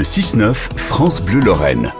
Le 6-9, France Bleu Lorraine.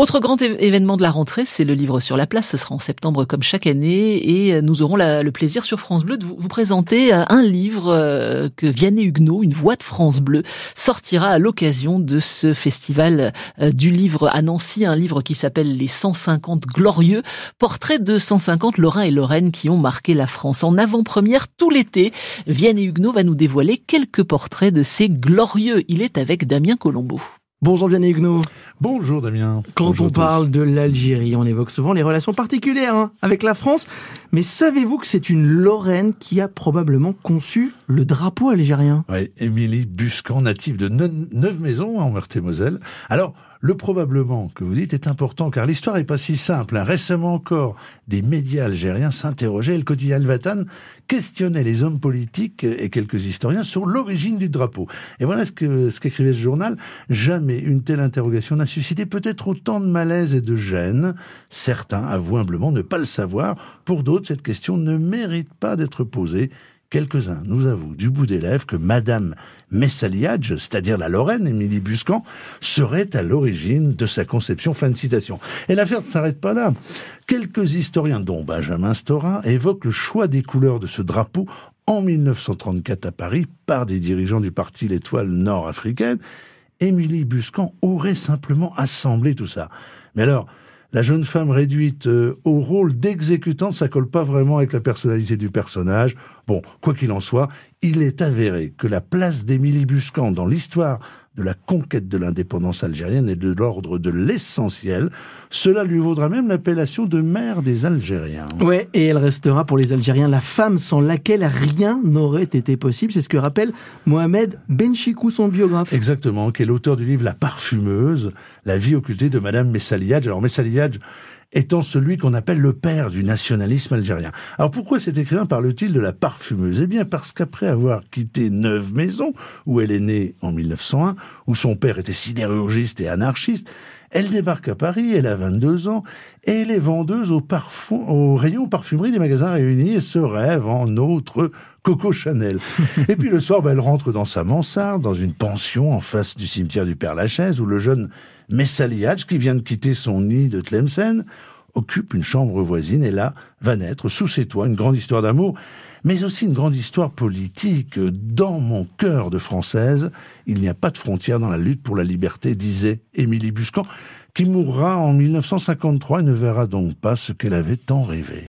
Autre grand événement de la rentrée, c'est le livre sur la place. Ce sera en septembre comme chaque année et nous aurons le plaisir sur France Bleu de vous, présenter euh, un livre euh, que Vianney Huguenot, une voix de France Bleu, sortira à l'occasion de ce festival euh, du livre à Nancy, un livre qui s'appelle Les 150 glorieux, portrait de 150 Lorrains et Lorraines qui ont marqué la France. En avant-première tout l'été, Vianney Huguenot va nous dévoiler quelques portraits de ces glorieux. Il est avec Damien Colombo. Bonjour Vianney Huguenot. Bonjour Damien. Quand on parle de l'Algérie, on évoque souvent les relations particulières hein, avec la France. Mais savez-vous que c'est une Lorraine qui a probablement conçu le drapeau algérien Oui, Émilie Buscan, native de Neuve-Maisons en Meurthe-et-Moselle. Alors, le probablement que vous dites est important car l'histoire est pas si simple. Hein. Récemment encore, des médias algériens s'interrogeaient le quotidien Al-Vatan questionnait les hommes politiques et quelques historiens sur l'origine du drapeau. Et voilà ce que ce qu'écrivait ce journal. Jamais une telle interrogation n'a suscité peut-être autant de malaise et de gêne. Certains avouent humblement ne pas le savoir. Pour d'autres, cette question ne mérite pas d'être posée Quelques-uns nous avouent du bout des lèvres que Madame Messaliage, c'est-à-dire la Lorraine, Émilie Buscan, serait à l'origine de sa conception. Fin de citation. Et l'affaire ne s'arrête pas là. Quelques historiens, dont Benjamin Stora, évoquent le choix des couleurs de ce drapeau en 1934 à Paris par des dirigeants du parti L'Étoile nord-africaine. Émilie Buscan aurait simplement assemblé tout ça. Mais alors, la jeune femme réduite euh, au rôle d'exécutante, ça colle pas vraiment avec la personnalité du personnage. Bon, quoi qu'il en soit, il est avéré que la place d'Émilie Buscan dans l'histoire de la conquête de l'indépendance algérienne est de l'ordre de l'essentiel. Cela lui vaudra même l'appellation de mère des Algériens. Ouais, et elle restera pour les Algériens la femme sans laquelle rien n'aurait été possible. C'est ce que rappelle Mohamed Benchikou, son biographe. Exactement, qui est l'auteur du livre La parfumeuse, la vie occultée de Madame Messaliadj. Alors Messaliadj, étant celui qu'on appelle le père du nationalisme algérien. Alors pourquoi cet écrivain parle-t-il de la parfumeuse? Eh bien parce qu'après avoir quitté Neuve Maisons, où elle est née en 1901, où son père était sidérurgiste et anarchiste, elle débarque à Paris, elle a 22 ans, et elle est vendeuse au, parfum, au rayon parfumerie des magasins réunis et se rêve en autre Coco Chanel. et puis le soir, ben, elle rentre dans sa mansarde, dans une pension en face du cimetière du Père Lachaise, où le jeune Messaliadj, qui vient de quitter son nid de Tlemcen, occupe une chambre voisine et là va naître sous ses toits une grande histoire d'amour, mais aussi une grande histoire politique. Dans mon cœur de française, il n'y a pas de frontière dans la lutte pour la liberté, disait Émilie Buscan, qui mourra en 1953 et ne verra donc pas ce qu'elle avait tant rêvé.